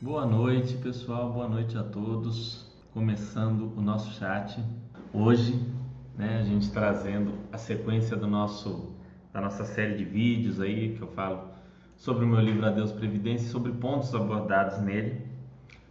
Boa noite, pessoal. Boa noite a todos. Começando o nosso chat hoje, né, a gente trazendo a sequência do nosso da nossa série de vídeos aí que eu falo sobre o meu livro Adeus Previdência e sobre pontos abordados nele.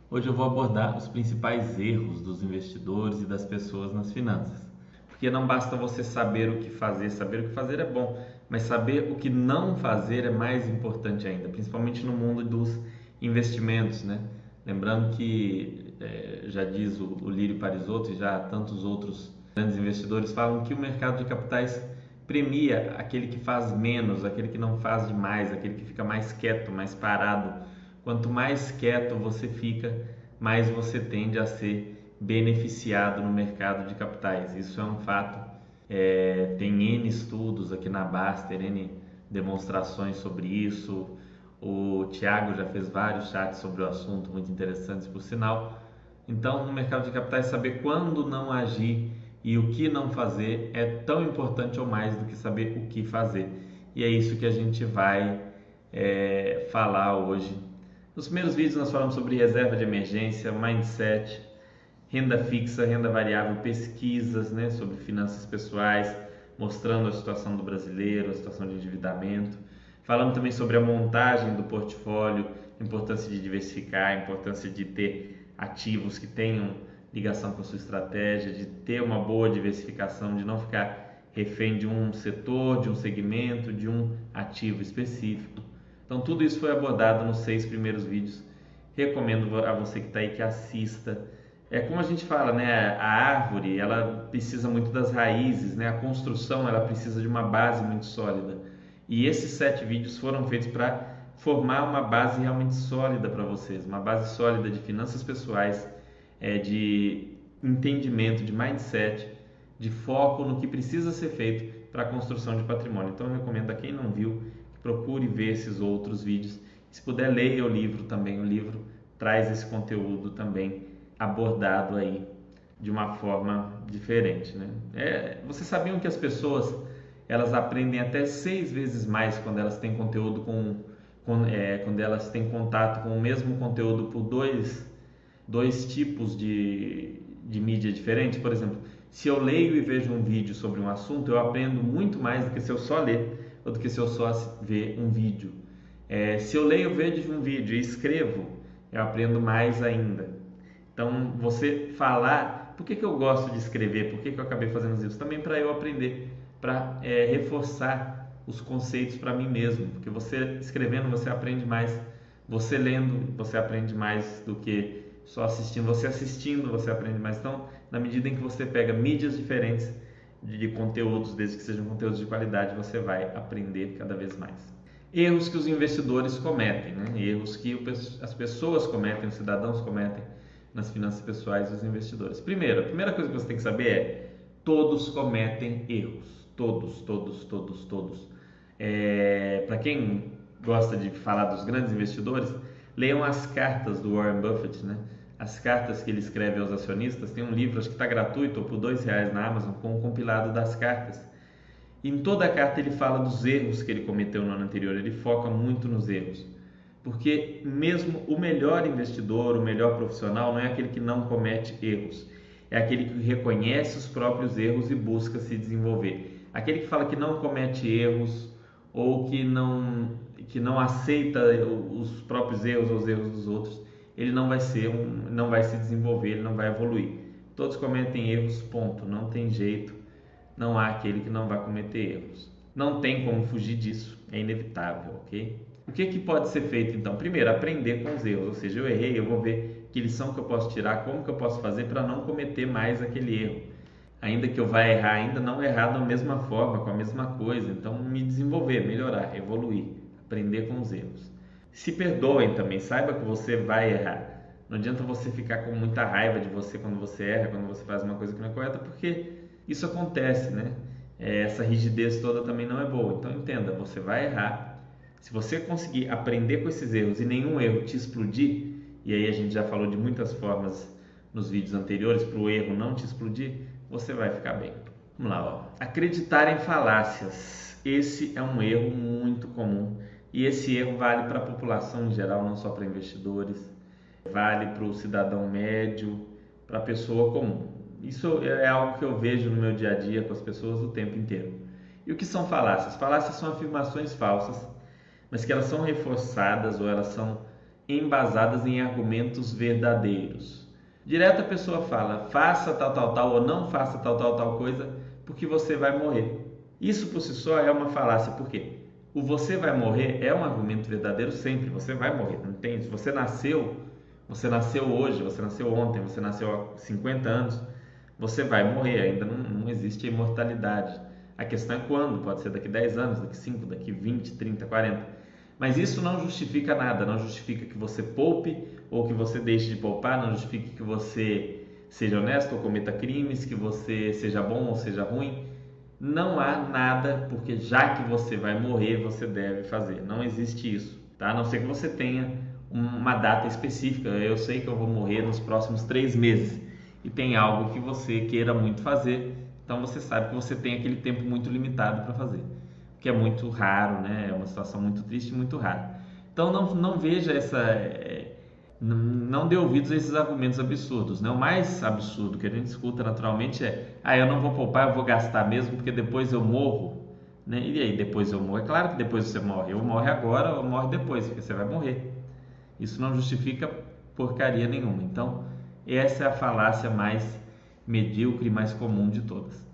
Hoje eu vou abordar os principais erros dos investidores e das pessoas nas finanças. Porque não basta você saber o que fazer, saber o que fazer é bom, mas saber o que não fazer é mais importante ainda, principalmente no mundo dos investimentos, né? Lembrando que é, já diz o, o Lírio Parisotto e já tantos outros grandes investidores falam que o mercado de capitais premia aquele que faz menos, aquele que não faz demais, aquele que fica mais quieto, mais parado. Quanto mais quieto você fica, mais você tende a ser beneficiado no mercado de capitais. Isso é um fato. É, tem N estudos aqui na Baster, N demonstrações sobre isso. O Tiago já fez vários chats sobre o assunto, muito interessantes por sinal. Então, no mercado de capitais, saber quando não agir e o que não fazer é tão importante ou mais do que saber o que fazer. E é isso que a gente vai é, falar hoje. Nos primeiros vídeos nós falamos sobre reserva de emergência, mindset, renda fixa, renda variável, pesquisas né, sobre finanças pessoais, mostrando a situação do brasileiro, a situação de endividamento. Falamos também sobre a montagem do portfólio, importância de diversificar, importância de ter ativos que tenham ligação com a sua estratégia, de ter uma boa diversificação, de não ficar refém de um setor, de um segmento, de um ativo específico. Então, tudo isso foi abordado nos seis primeiros vídeos. Recomendo a você que está aí que assista. É como a gente fala, né? A árvore ela precisa muito das raízes, né? A construção ela precisa de uma base muito sólida. E esses sete vídeos foram feitos para formar uma base realmente sólida para vocês, uma base sólida de finanças pessoais, é, de entendimento, de mindset, de foco no que precisa ser feito para a construção de patrimônio. Então eu recomendo a quem não viu que procure ver esses outros vídeos. Se puder leia o livro também, o livro traz esse conteúdo também abordado aí de uma forma diferente, né? É, vocês sabiam que as pessoas elas aprendem até seis vezes mais quando elas têm conteúdo com, com é, quando elas têm contato com o mesmo conteúdo por dois, dois tipos de, de mídia diferentes. Por exemplo, se eu leio e vejo um vídeo sobre um assunto, eu aprendo muito mais do que se eu só ler ou do que se eu só ver um vídeo. É, se eu leio, vejo um vídeo e escrevo, eu aprendo mais ainda. Então, você falar, por que, que eu gosto de escrever? Por que, que eu acabei fazendo isso? Também para eu aprender para é, reforçar os conceitos para mim mesmo, porque você escrevendo você aprende mais, você lendo você aprende mais do que só assistindo, você assistindo você aprende mais. Então, na medida em que você pega mídias diferentes de, conteúdos, desde que sejam conteúdos de qualidade, você vai aprender cada vez mais. Erros que os investidores cometem, né? erros que as pessoas cometem, os cidadãos cometem nas finanças pessoais dos investidores. Primeiro, a primeira coisa que você tem que saber é todos cometem erros todos, todos, todos, todos. É, Para quem gosta de falar dos grandes investidores, leiam as cartas do Warren Buffett, né? As cartas que ele escreve aos acionistas. Tem um livro, acho que está gratuito, ou por dois reais na Amazon, com um compilado das cartas. Em toda a carta ele fala dos erros que ele cometeu no ano anterior. Ele foca muito nos erros. Porque mesmo o melhor investidor, o melhor profissional, não é aquele que não comete erros. É aquele que reconhece os próprios erros e busca se desenvolver. Aquele que fala que não comete erros ou que não, que não aceita os próprios erros ou os erros dos outros, ele não vai ser um, não vai se desenvolver, ele não vai evoluir. Todos cometem erros, ponto. Não tem jeito. Não há aquele que não vai cometer erros. Não tem como fugir disso, é inevitável, ok? O que, que pode ser feito então? Primeiro, aprender com os erros, ou seja, eu errei, eu vou ver que lição que eu posso tirar, como que eu posso fazer para não cometer mais aquele erro ainda que eu vá errar, ainda não errar da mesma forma, com a mesma coisa. Então, me desenvolver, melhorar, evoluir, aprender com os erros. Se perdoem também, saiba que você vai errar. Não adianta você ficar com muita raiva de você quando você erra, quando você faz uma coisa que não é correta, porque isso acontece, né? É, essa rigidez toda também não é boa. Então, entenda, você vai errar. Se você conseguir aprender com esses erros e nenhum erro te explodir, e aí a gente já falou de muitas formas nos vídeos anteriores para o erro não te explodir, você vai ficar bem. Vamos lá, ó. Acreditar em falácias. Esse é um erro muito comum e esse erro vale para a população em geral, não só para investidores. vale para o cidadão médio, para a pessoa comum. Isso é algo que eu vejo no meu dia a dia com as pessoas o tempo inteiro. E o que são falácias? Falácias são afirmações falsas, mas que elas são reforçadas ou elas são embasadas em argumentos verdadeiros. Direto a pessoa fala, faça tal, tal, tal ou não faça tal, tal, tal coisa, porque você vai morrer. Isso por si só é uma falácia, por quê? O você vai morrer é um argumento verdadeiro sempre, você vai morrer, não tem? Se você nasceu, você nasceu hoje, você nasceu ontem, você nasceu há 50 anos, você vai morrer, ainda não, não existe imortalidade. A questão é quando, pode ser daqui 10 anos, daqui 5, daqui 20, 30, 40. Mas isso não justifica nada, não justifica que você poupe ou que você deixe de poupar, não justifica que você seja honesto ou cometa crimes, que você seja bom ou seja ruim. Não há nada, porque já que você vai morrer, você deve fazer. Não existe isso, tá? A não ser que você tenha uma data específica. Eu sei que eu vou morrer nos próximos três meses e tem algo que você queira muito fazer, então você sabe que você tem aquele tempo muito limitado para fazer, que é muito raro, né? É uma situação muito triste e muito rara. Então não, não veja essa. É, não dê ouvidos a esses argumentos absurdos. Né? O mais absurdo que a gente escuta naturalmente é: ah, eu não vou poupar, eu vou gastar mesmo, porque depois eu morro. Né? E aí, depois eu morro? É claro que depois você morre. Ou morre agora ou morre depois, porque você vai morrer. Isso não justifica porcaria nenhuma. Então, essa é a falácia mais medíocre e mais comum de todas.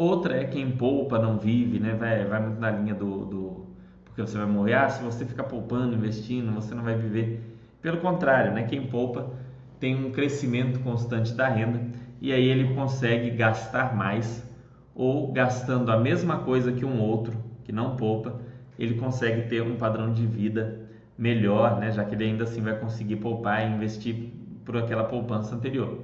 Outra é quem poupa não vive, né? Vai, vai muito na linha do, do porque você vai morrer. Ah, se você ficar poupando, investindo, você não vai viver. Pelo contrário, né? Quem poupa tem um crescimento constante da renda e aí ele consegue gastar mais ou gastando a mesma coisa que um outro que não poupa, ele consegue ter um padrão de vida melhor, né? Já que ele ainda assim vai conseguir poupar e investir por aquela poupança anterior.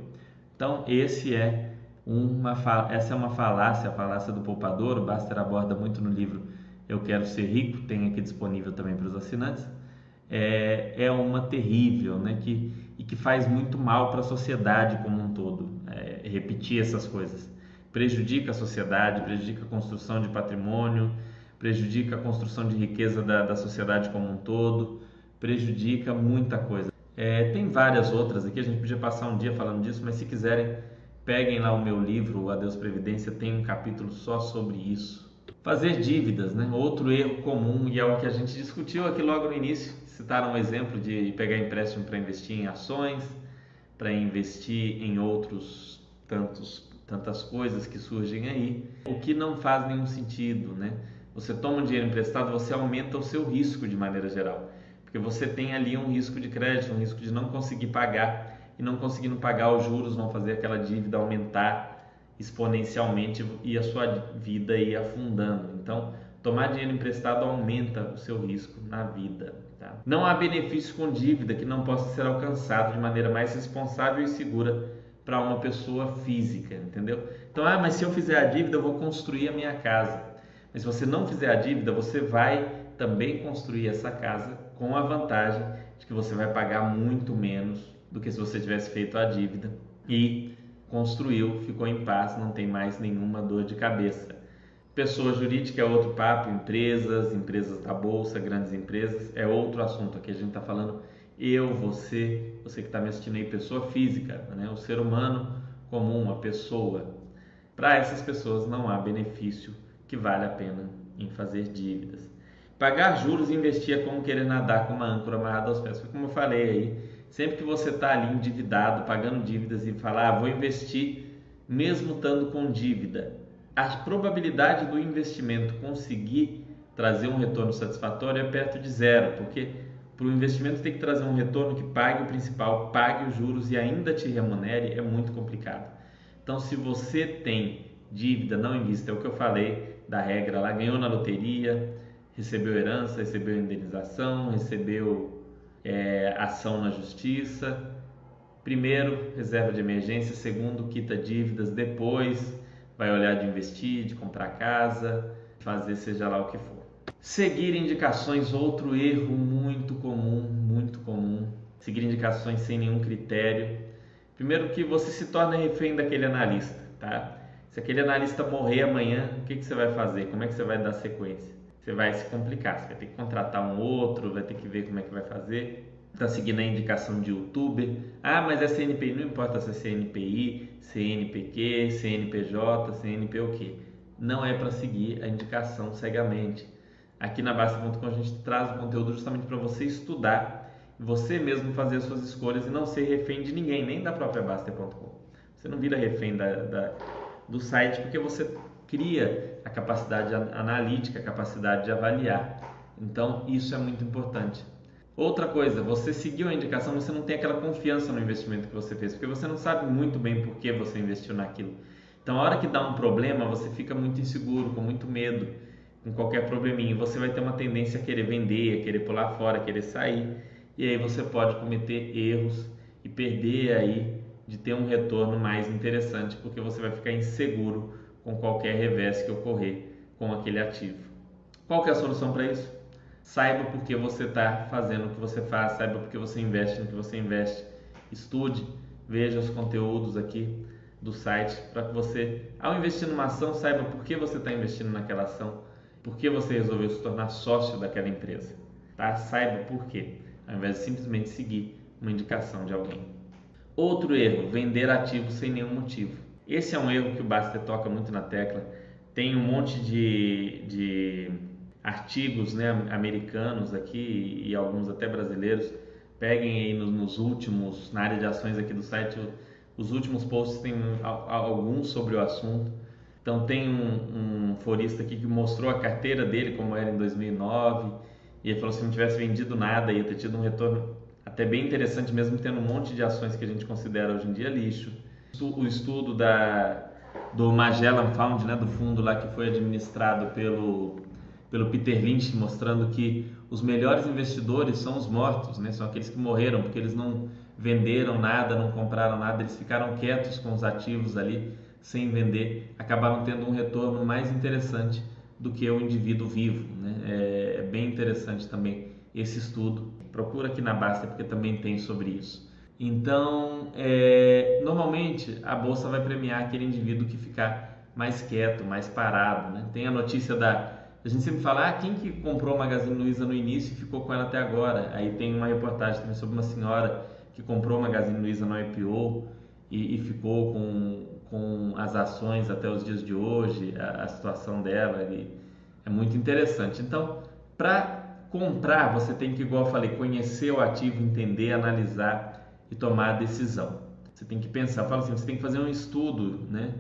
Então, esse é uma, essa é uma falácia, a falácia do poupador. O Baster aborda muito no livro Eu Quero Ser Rico, tem aqui disponível também para os assinantes. É, é uma terrível, né? Que, e que faz muito mal para a sociedade como um todo. É, repetir essas coisas prejudica a sociedade, prejudica a construção de patrimônio, prejudica a construção de riqueza da, da sociedade como um todo, prejudica muita coisa. É, tem várias outras aqui, a gente podia passar um dia falando disso, mas se quiserem, peguem lá o meu livro, Adeus Previdência, tem um capítulo só sobre isso. Fazer dívidas, né? outro erro comum e é o que a gente discutiu aqui logo no início. Citaram um exemplo de pegar empréstimo para investir em ações, para investir em outros tantos tantas coisas que surgem aí, o que não faz nenhum sentido, né? Você toma um dinheiro emprestado, você aumenta o seu risco de maneira geral. Porque você tem ali um risco de crédito, um risco de não conseguir pagar e não conseguindo pagar os juros vão fazer aquela dívida aumentar exponencialmente e a sua vida ir afundando. Então, tomar dinheiro emprestado aumenta o seu risco na vida. Tá? Não há benefício com dívida que não possa ser alcançado de maneira mais responsável e segura para uma pessoa física, entendeu? Então, ah, mas se eu fizer a dívida, eu vou construir a minha casa. Mas se você não fizer a dívida, você vai também construir essa casa com a vantagem de que você vai pagar muito menos do que se você tivesse feito a dívida e construiu, ficou em paz, não tem mais nenhuma dor de cabeça. Pessoa jurídica é outro papo, empresas, empresas da bolsa, grandes empresas, é outro assunto. Aqui a gente está falando eu, você, você que está me assistindo aí, pessoa física, né? o ser humano comum, a pessoa. Para essas pessoas não há benefício que vale a pena em fazer dívidas. Pagar juros e investir é como querer nadar com uma âncora amarrada aos pés. Foi como eu falei aí. Sempre que você está ali endividado, pagando dívidas e falar, ah, vou investir, mesmo estando com dívida, a probabilidade do investimento conseguir trazer um retorno satisfatório é perto de zero, porque para o investimento ter que trazer um retorno que pague o principal, pague os juros e ainda te remunere é muito complicado. Então, se você tem dívida, não invista. É o que eu falei da regra lá, ganhou na loteria, recebeu herança, recebeu indenização, recebeu é, ação na justiça. Primeiro, reserva de emergência. Segundo, quita dívidas. Depois, vai olhar de investir, de comprar casa, fazer seja lá o que for. Seguir indicações, outro erro muito comum, muito comum. Seguir indicações sem nenhum critério. Primeiro que você se torna refém daquele analista, tá? Se aquele analista morrer amanhã, o que, que você vai fazer? Como é que você vai dar sequência? Você vai se complicar, você vai ter que contratar um outro, vai ter que ver como é que vai fazer. está seguindo a indicação de youtuber. Ah, mas é CNPI, não importa se é CNPI, CNPq, CNPJ, CNP o quê. Não é para seguir a indicação cegamente. Aqui na Basta.com a gente traz o conteúdo justamente para você estudar, você mesmo fazer as suas escolhas e não ser refém de ninguém, nem da própria Basta.com. Você não vira refém da, da, do site porque você cria a capacidade analítica, a capacidade de avaliar. Então, isso é muito importante. Outra coisa, você seguiu a indicação, você não tem aquela confiança no investimento que você fez, porque você não sabe muito bem por que você investiu naquilo. Então, a hora que dá um problema, você fica muito inseguro, com muito medo, com qualquer probleminha. Você vai ter uma tendência a querer vender, a querer pular fora, a querer sair. E aí você pode cometer erros e perder aí de ter um retorno mais interessante, porque você vai ficar inseguro com qualquer revés que ocorrer com aquele ativo. Qual que é a solução para isso? Saiba por que você está fazendo o que você faz, saiba por que você investe no que você investe. Estude, veja os conteúdos aqui do site para que você, ao investir numa ação, saiba por que você está investindo naquela ação, por que você resolveu se tornar sócio daquela empresa. Tá? Saiba por quê, ao invés de simplesmente seguir uma indicação de alguém. Outro erro, vender ativos sem nenhum motivo. Esse é um erro que o Baster toca muito na tecla. Tem um monte de, de artigos né, americanos aqui e alguns até brasileiros. Peguem aí nos, nos, últimos, na área de ações aqui do site, os últimos posts tem alguns sobre o assunto. Então tem um, um forista aqui que mostrou a carteira dele como era em 2009 e ele falou se não tivesse vendido nada ia ter tido um retorno até bem interessante mesmo tendo um monte de ações que a gente considera hoje em dia lixo. O estudo da do Magellan Fund, né, do fundo lá que foi administrado pelo pelo Peter Lynch, mostrando que os melhores investidores são os mortos, né? são aqueles que morreram porque eles não venderam nada, não compraram nada, eles ficaram quietos com os ativos ali sem vender, acabaram tendo um retorno mais interessante do que o indivíduo vivo. Né? É, é bem interessante também esse estudo. Procura aqui na Basta porque também tem sobre isso. Então, é, normalmente a bolsa vai premiar aquele indivíduo que ficar mais quieto, mais parado. Né? Tem a notícia da a gente sempre fala, ah, quem que comprou a Magazine Luiza no início e ficou com ela até agora? Aí tem uma reportagem também sobre uma senhora que comprou a Magazine Luiza no IPO e, e ficou com, com as ações até os dias de hoje, a, a situação dela e é muito interessante. Então, para comprar, você tem que, igual eu falei, conhecer o ativo, entender, analisar e tomar a decisão. Você tem que pensar, fala assim, você tem que fazer um estudo, né?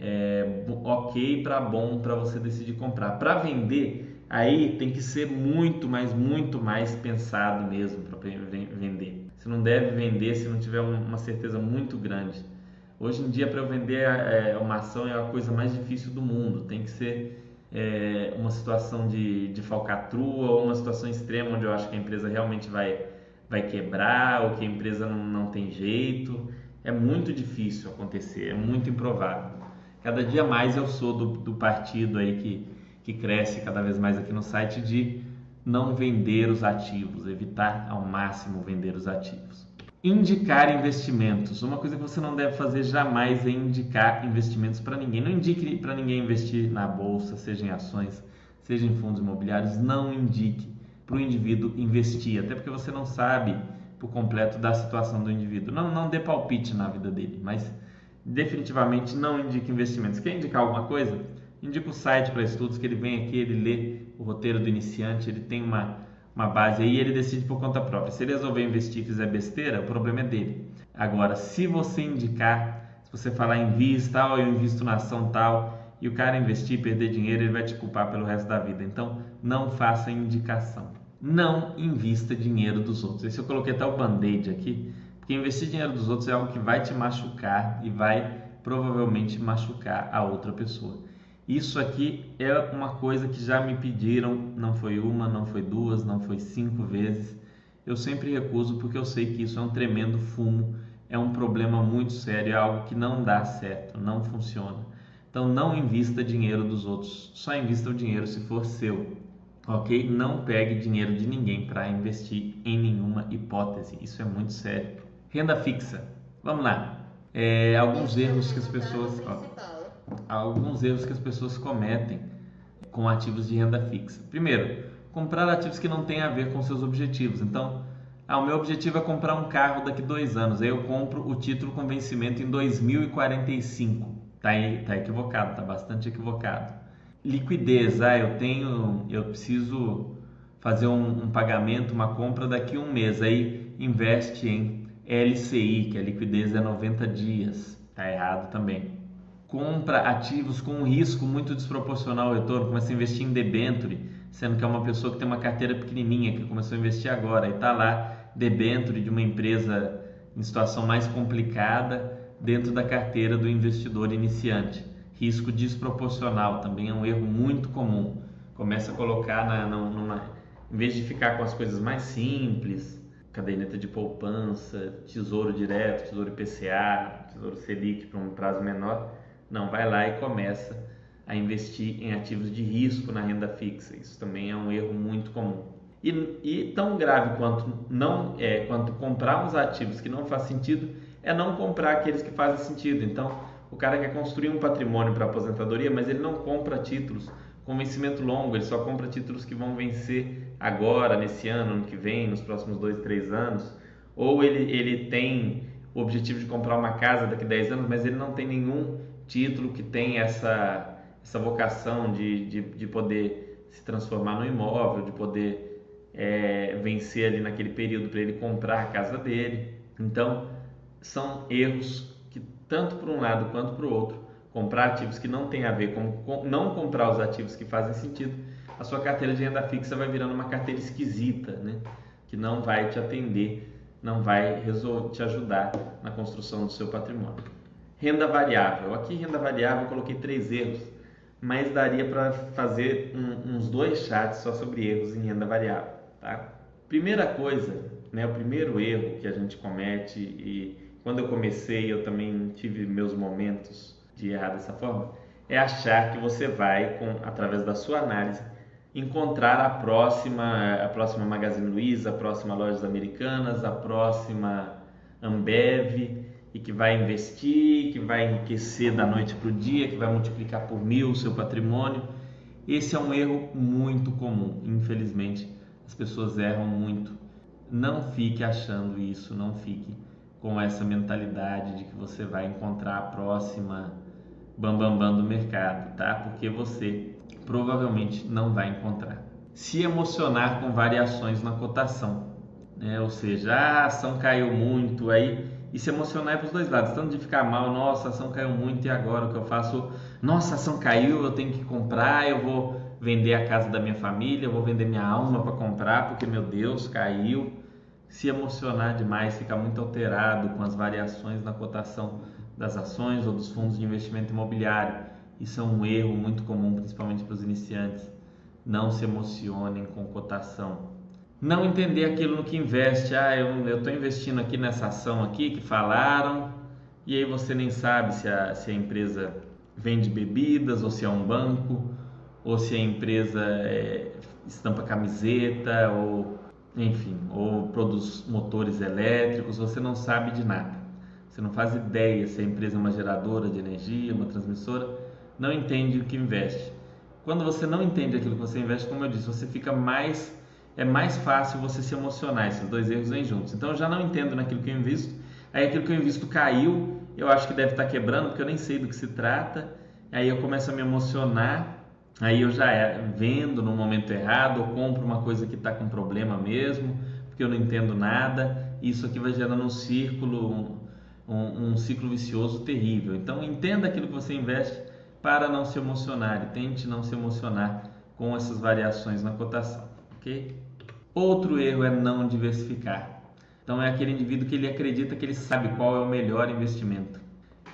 é, ok para bom para você decidir comprar. Para vender, aí tem que ser muito, mais, muito mais pensado mesmo para vender. Você não deve vender se não tiver uma certeza muito grande. Hoje em dia, para eu vender é, uma ação é a coisa mais difícil do mundo. Tem que ser é, uma situação de, de falcatrua ou uma situação extrema onde eu acho que a empresa realmente vai, vai quebrar ou que a empresa não, não tem jeito. É muito difícil acontecer, é muito improvável. Cada dia mais eu sou do, do partido aí que, que cresce cada vez mais aqui no site de não vender os ativos, evitar ao máximo vender os ativos. Indicar investimentos. Uma coisa que você não deve fazer jamais é indicar investimentos para ninguém. Não indique para ninguém investir na bolsa, seja em ações, seja em fundos imobiliários. Não indique para o indivíduo investir, até porque você não sabe por completo da situação do indivíduo. Não, não dê palpite na vida dele, mas definitivamente não indica investimentos. Quer indicar alguma coisa? Indica o site para estudos, que ele vem aqui, ele lê o roteiro do iniciante, ele tem uma, uma base aí e ele decide por conta própria. Se ele resolver investir e fizer besteira, o problema é dele. Agora, se você indicar, se você falar invista, tal, eu invisto na ação tal, e o cara investir e perder dinheiro, ele vai te culpar pelo resto da vida. Então, não faça indicação. Não invista dinheiro dos outros. Esse eu coloquei até o band-aid aqui, porque investir dinheiro dos outros é algo que vai te machucar e vai provavelmente machucar a outra pessoa. Isso aqui é uma coisa que já me pediram, não foi uma, não foi duas, não foi cinco vezes. Eu sempre recuso porque eu sei que isso é um tremendo fumo, é um problema muito sério, é algo que não dá certo, não funciona. Então não invista dinheiro dos outros, só invista o dinheiro se for seu, ok? Não pegue dinheiro de ninguém para investir em nenhuma hipótese, isso é muito sério. Renda fixa. Vamos lá. É, alguns erros que as pessoas ó, alguns erros que as pessoas cometem com ativos de renda fixa. Primeiro, comprar ativos que não têm a ver com seus objetivos. Então, Ah, o meu objetivo é comprar um carro daqui dois anos. Aí eu compro o título com vencimento em 2045. Tá, tá equivocado, tá bastante equivocado. Liquidez, ah, eu tenho, eu preciso fazer um, um pagamento, uma compra daqui a um mês. Aí investe em LCI, que a liquidez é 90 dias. Tá errado também. Compra ativos com um risco muito desproporcional ao retorno. Começa a investir em debenture, sendo que é uma pessoa que tem uma carteira pequenininha, que começou a investir agora e tá lá debênture de uma empresa em situação mais complicada dentro da carteira do investidor iniciante. Risco desproporcional também é um erro muito comum. Começa a colocar na, numa, em vez de ficar com as coisas mais simples, caderneta de poupança, tesouro direto, tesouro IPCA, tesouro Selic para um prazo menor, não vai lá e começa a investir em ativos de risco na renda fixa. Isso também é um erro muito comum. E, e tão grave quanto não é quanto comprar uns ativos que não faz sentido é não comprar aqueles que fazem sentido. Então, o cara quer construir um patrimônio para aposentadoria, mas ele não compra títulos com vencimento longo, ele só compra títulos que vão vencer agora, nesse ano, ano que vem, nos próximos dois, três anos. Ou ele, ele tem o objetivo de comprar uma casa daqui a 10 anos, mas ele não tem nenhum título que tem essa, essa vocação de, de, de poder se transformar no imóvel, de poder é, vencer ali naquele período para ele comprar a casa dele. Então, são erros tanto por um lado quanto para o outro, comprar ativos que não tem a ver com não comprar os ativos que fazem sentido, a sua carteira de renda fixa vai virando uma carteira esquisita, né? que não vai te atender, não vai te ajudar na construção do seu patrimônio. Renda variável. Aqui, renda variável, eu coloquei três erros, mas daria para fazer um, uns dois chats só sobre erros em renda variável. Tá? Primeira coisa, né, o primeiro erro que a gente comete e quando eu comecei eu também tive meus momentos de errar dessa forma, é achar que você vai, com, através da sua análise, encontrar a próxima, a próxima Magazine Luiza, a próxima Lojas Americanas, a próxima Ambev e que vai investir, que vai enriquecer da noite para o dia, que vai multiplicar por mil o seu patrimônio. Esse é um erro muito comum, infelizmente as pessoas erram muito. Não fique achando isso, não fique com essa mentalidade de que você vai encontrar a próxima bambambam bam, bam do mercado, tá? Porque você provavelmente não vai encontrar. Se emocionar com variações na cotação, né? Ou seja, a ação caiu muito aí e se emocionar é para os dois lados, tanto de ficar mal, nossa, a ação caiu muito e agora o que eu faço? Nossa, a ação caiu, eu tenho que comprar, eu vou vender a casa da minha família, eu vou vender minha alma para comprar porque meu Deus caiu. Se emocionar demais, ficar muito alterado com as variações na cotação das ações ou dos fundos de investimento imobiliário. Isso é um erro muito comum, principalmente para os iniciantes. Não se emocionem com cotação. Não entender aquilo no que investe. Ah, eu estou investindo aqui nessa ação aqui que falaram, e aí você nem sabe se a, se a empresa vende bebidas ou se é um banco ou se a empresa é, estampa camiseta ou enfim, ou produz motores elétricos, você não sabe de nada. Você não faz ideia se a empresa é uma geradora de energia, uma transmissora, não entende o que investe. Quando você não entende aquilo que você investe, como eu disse, você fica mais é mais fácil você se emocionar. Esses dois erros vêm juntos. Então eu já não entendo naquilo que eu invisto. Aí aquilo que eu invisto caiu, eu acho que deve estar quebrando, porque eu nem sei do que se trata. Aí eu começo a me emocionar Aí eu já é, vendo no momento errado, ou compro uma coisa que está com problema mesmo, porque eu não entendo nada. Isso aqui vai gerando um círculo, um, um ciclo vicioso terrível. Então entenda aquilo que você investe para não se emocionar e tente não se emocionar com essas variações na cotação, ok? Outro erro é não diversificar. Então é aquele indivíduo que ele acredita que ele sabe qual é o melhor investimento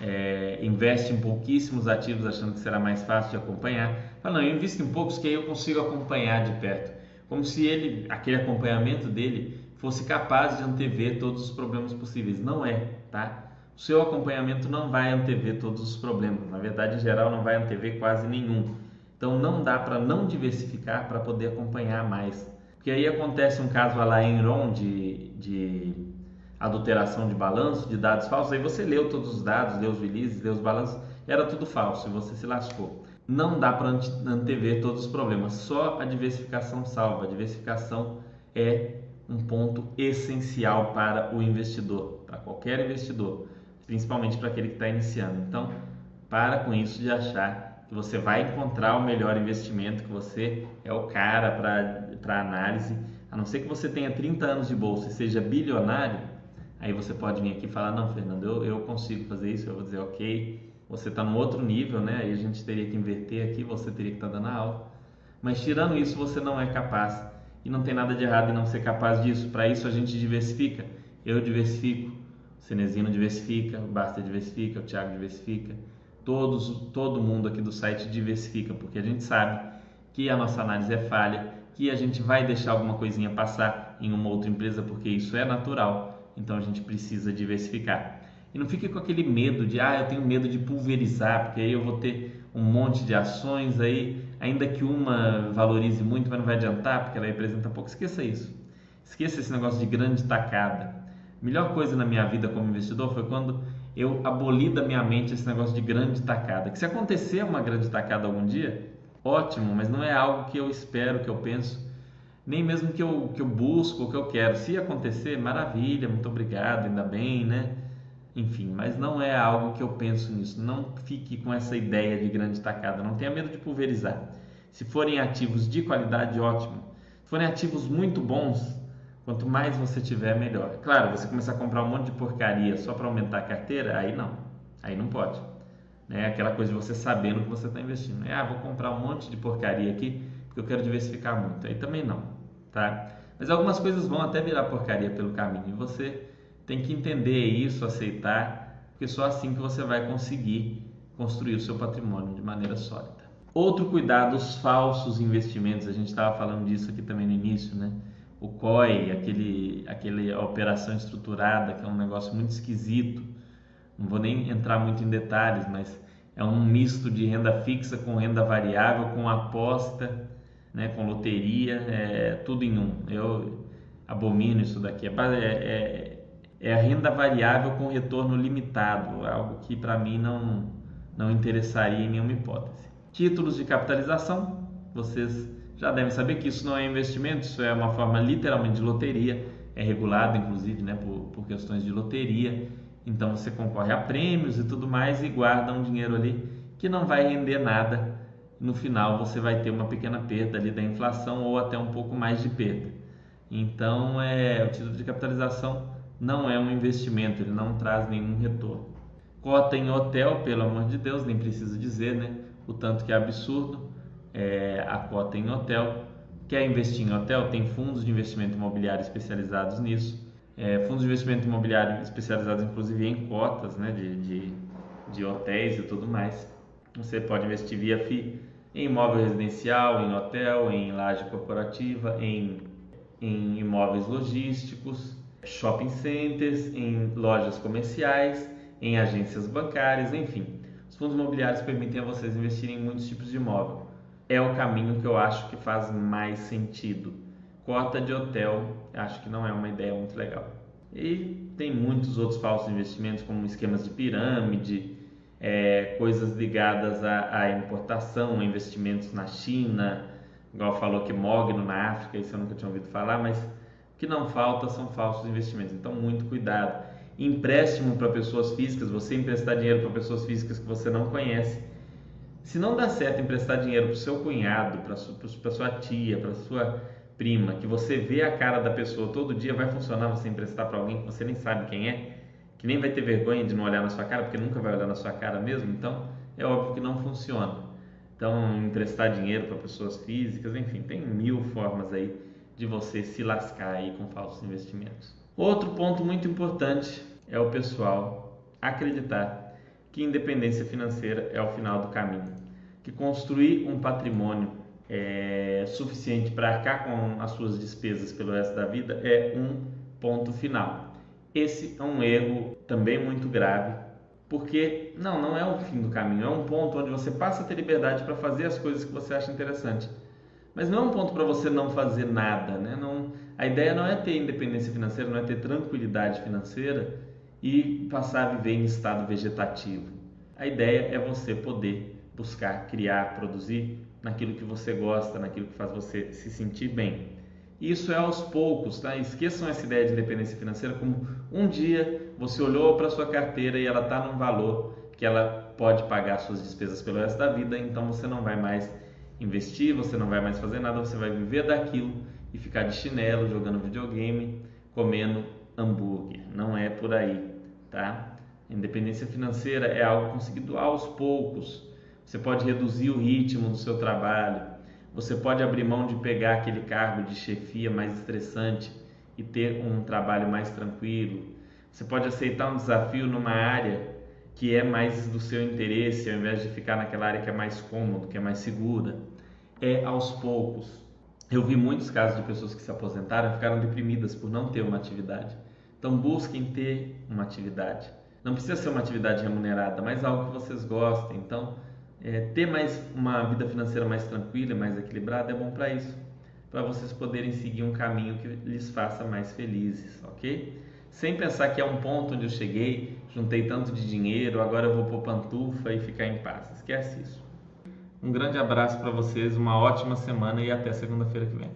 é, investe em pouquíssimos ativos achando que será mais fácil de acompanhar. Fala, não, eu invisto em poucos que aí eu consigo acompanhar de perto. Como se ele, aquele acompanhamento dele fosse capaz de antever todos os problemas possíveis. Não é, tá? O seu acompanhamento não vai antever todos os problemas. Na verdade, em geral, não vai antever quase nenhum. Então, não dá para não diversificar para poder acompanhar mais. Porque aí acontece um caso lá em Enron de, de adulteração de balanço, de dados falsos, aí você leu todos os dados, leu os releases, leu os balanços, era tudo falso e você se lascou. Não dá para antever todos os problemas, só a diversificação salva. A diversificação é um ponto essencial para o investidor, para qualquer investidor, principalmente para aquele que está iniciando. Então, para com isso de achar que você vai encontrar o melhor investimento, que você é o cara para análise, a não ser que você tenha 30 anos de bolsa e seja bilionário, aí você pode vir aqui e falar, não, Fernando, eu, eu consigo fazer isso, eu vou dizer, ok, você está no outro nível, né? Aí a gente teria que inverter aqui, você teria que estar tá dando aula. Mas tirando isso, você não é capaz. E não tem nada de errado em não ser capaz disso. Para isso a gente diversifica. Eu diversifico, o Cenezino diversifica, o Basta diversifica, o Thiago diversifica. Todos, todo mundo aqui do site diversifica, porque a gente sabe que a nossa análise é falha, que a gente vai deixar alguma coisinha passar em uma outra empresa, porque isso é natural. Então a gente precisa diversificar. E não fique com aquele medo de, ah, eu tenho medo de pulverizar, porque aí eu vou ter um monte de ações aí, ainda que uma valorize muito, mas não vai adiantar, porque ela representa pouco. Esqueça isso. Esqueça esse negócio de grande tacada. A melhor coisa na minha vida como investidor foi quando eu aboli da minha mente esse negócio de grande tacada. Que se acontecer uma grande tacada algum dia, ótimo, mas não é algo que eu espero, que eu penso, nem mesmo que eu, que eu busco, que eu quero. Se acontecer, maravilha, muito obrigado, ainda bem, né? Enfim, mas não é algo que eu penso nisso. Não fique com essa ideia de grande tacada, não tenha medo de pulverizar. Se forem ativos de qualidade, ótimo. Se forem ativos muito bons, quanto mais você tiver, melhor. Claro, você começar a comprar um monte de porcaria só para aumentar a carteira, aí não, aí não pode. É aquela coisa de você saber no que você está investindo. É, ah, vou comprar um monte de porcaria aqui porque eu quero diversificar muito. Aí também não, tá? Mas algumas coisas vão até virar porcaria pelo caminho e você tem que entender isso, aceitar, porque só assim que você vai conseguir construir o seu patrimônio de maneira sólida. Outro cuidado, os falsos investimentos, a gente estava falando disso aqui também no início, né? O COI, aquele, aquele operação estruturada, que é um negócio muito esquisito, não vou nem entrar muito em detalhes, mas é um misto de renda fixa com renda variável, com aposta, né, com loteria, é, tudo em um. Eu abomino isso daqui. É, é, é a renda variável com retorno limitado, algo que para mim não, não interessaria em nenhuma hipótese. Títulos de capitalização, vocês já devem saber que isso não é investimento, isso é uma forma literalmente de loteria, é regulado inclusive né, por, por questões de loteria, então você concorre a prêmios e tudo mais e guarda um dinheiro ali que não vai render nada, no final você vai ter uma pequena perda ali da inflação ou até um pouco mais de perda. Então, é, o título de capitalização não é um investimento, ele não traz nenhum retorno. Cota em hotel, pelo amor de Deus, nem preciso dizer, né? O tanto que é absurdo é, a cota em hotel. Quer investir em hotel? Tem fundos de investimento imobiliário especializados nisso. É, fundos de investimento imobiliário especializados, inclusive, em cotas né, de, de, de hotéis e tudo mais. Você pode investir via FI em imóvel residencial, em hotel, em laje corporativa, em, em imóveis logísticos shopping centers, em lojas comerciais, em agências bancárias, enfim. Os fundos imobiliários permitem a vocês investirem em muitos tipos de imóvel. É o caminho que eu acho que faz mais sentido. Cota de hotel, acho que não é uma ideia muito legal. E tem muitos outros falsos investimentos, como esquemas de pirâmide, é, coisas ligadas à, à importação, investimentos na China, igual falou que Mogno na África, isso eu nunca tinha ouvido falar, mas que não falta são falsos investimentos. Então, muito cuidado. Empréstimo para pessoas físicas, você emprestar dinheiro para pessoas físicas que você não conhece. Se não dá certo emprestar dinheiro para o seu cunhado, para sua, sua tia, para sua prima, que você vê a cara da pessoa todo dia, vai funcionar você emprestar para alguém que você nem sabe quem é, que nem vai ter vergonha de não olhar na sua cara, porque nunca vai olhar na sua cara mesmo, então é óbvio que não funciona. Então, emprestar dinheiro para pessoas físicas, enfim, tem mil formas aí de você se lascar aí com falsos investimentos. Outro ponto muito importante é o pessoal acreditar que independência financeira é o final do caminho, que construir um patrimônio é, suficiente para arcar com as suas despesas pelo resto da vida é um ponto final. Esse é um erro também muito grave, porque não, não é o fim do caminho, é um ponto onde você passa a ter liberdade para fazer as coisas que você acha interessante mas não é um ponto para você não fazer nada, né? Não, a ideia não é ter independência financeira, não é ter tranquilidade financeira e passar a viver em estado vegetativo. A ideia é você poder buscar, criar, produzir naquilo que você gosta, naquilo que faz você se sentir bem. Isso é aos poucos, tá? Esqueçam essa ideia de independência financeira como um dia você olhou para sua carteira e ela está num valor que ela pode pagar suas despesas pelo resto da vida, então você não vai mais investir, você não vai mais fazer nada, você vai viver daquilo e ficar de chinelo, jogando videogame, comendo hambúrguer. Não é por aí, tá? Independência financeira é algo conseguido aos poucos. Você pode reduzir o ritmo do seu trabalho. Você pode abrir mão de pegar aquele cargo de chefia mais estressante e ter um trabalho mais tranquilo. Você pode aceitar um desafio numa área que é mais do seu interesse, ao invés de ficar naquela área que é mais cômodo, que é mais segura. É aos poucos. Eu vi muitos casos de pessoas que se aposentaram e ficaram deprimidas por não ter uma atividade. Então busquem ter uma atividade. Não precisa ser uma atividade remunerada, mas algo que vocês gostem. Então, é, ter mais uma vida financeira mais tranquila, mais equilibrada é bom para isso, para vocês poderem seguir um caminho que lhes faça mais felizes, ok? Sem pensar que é um ponto onde eu cheguei, juntei tanto de dinheiro, agora eu vou pôr pantufa e ficar em paz. Esquece isso. Um grande abraço para vocês, uma ótima semana e até segunda-feira que vem.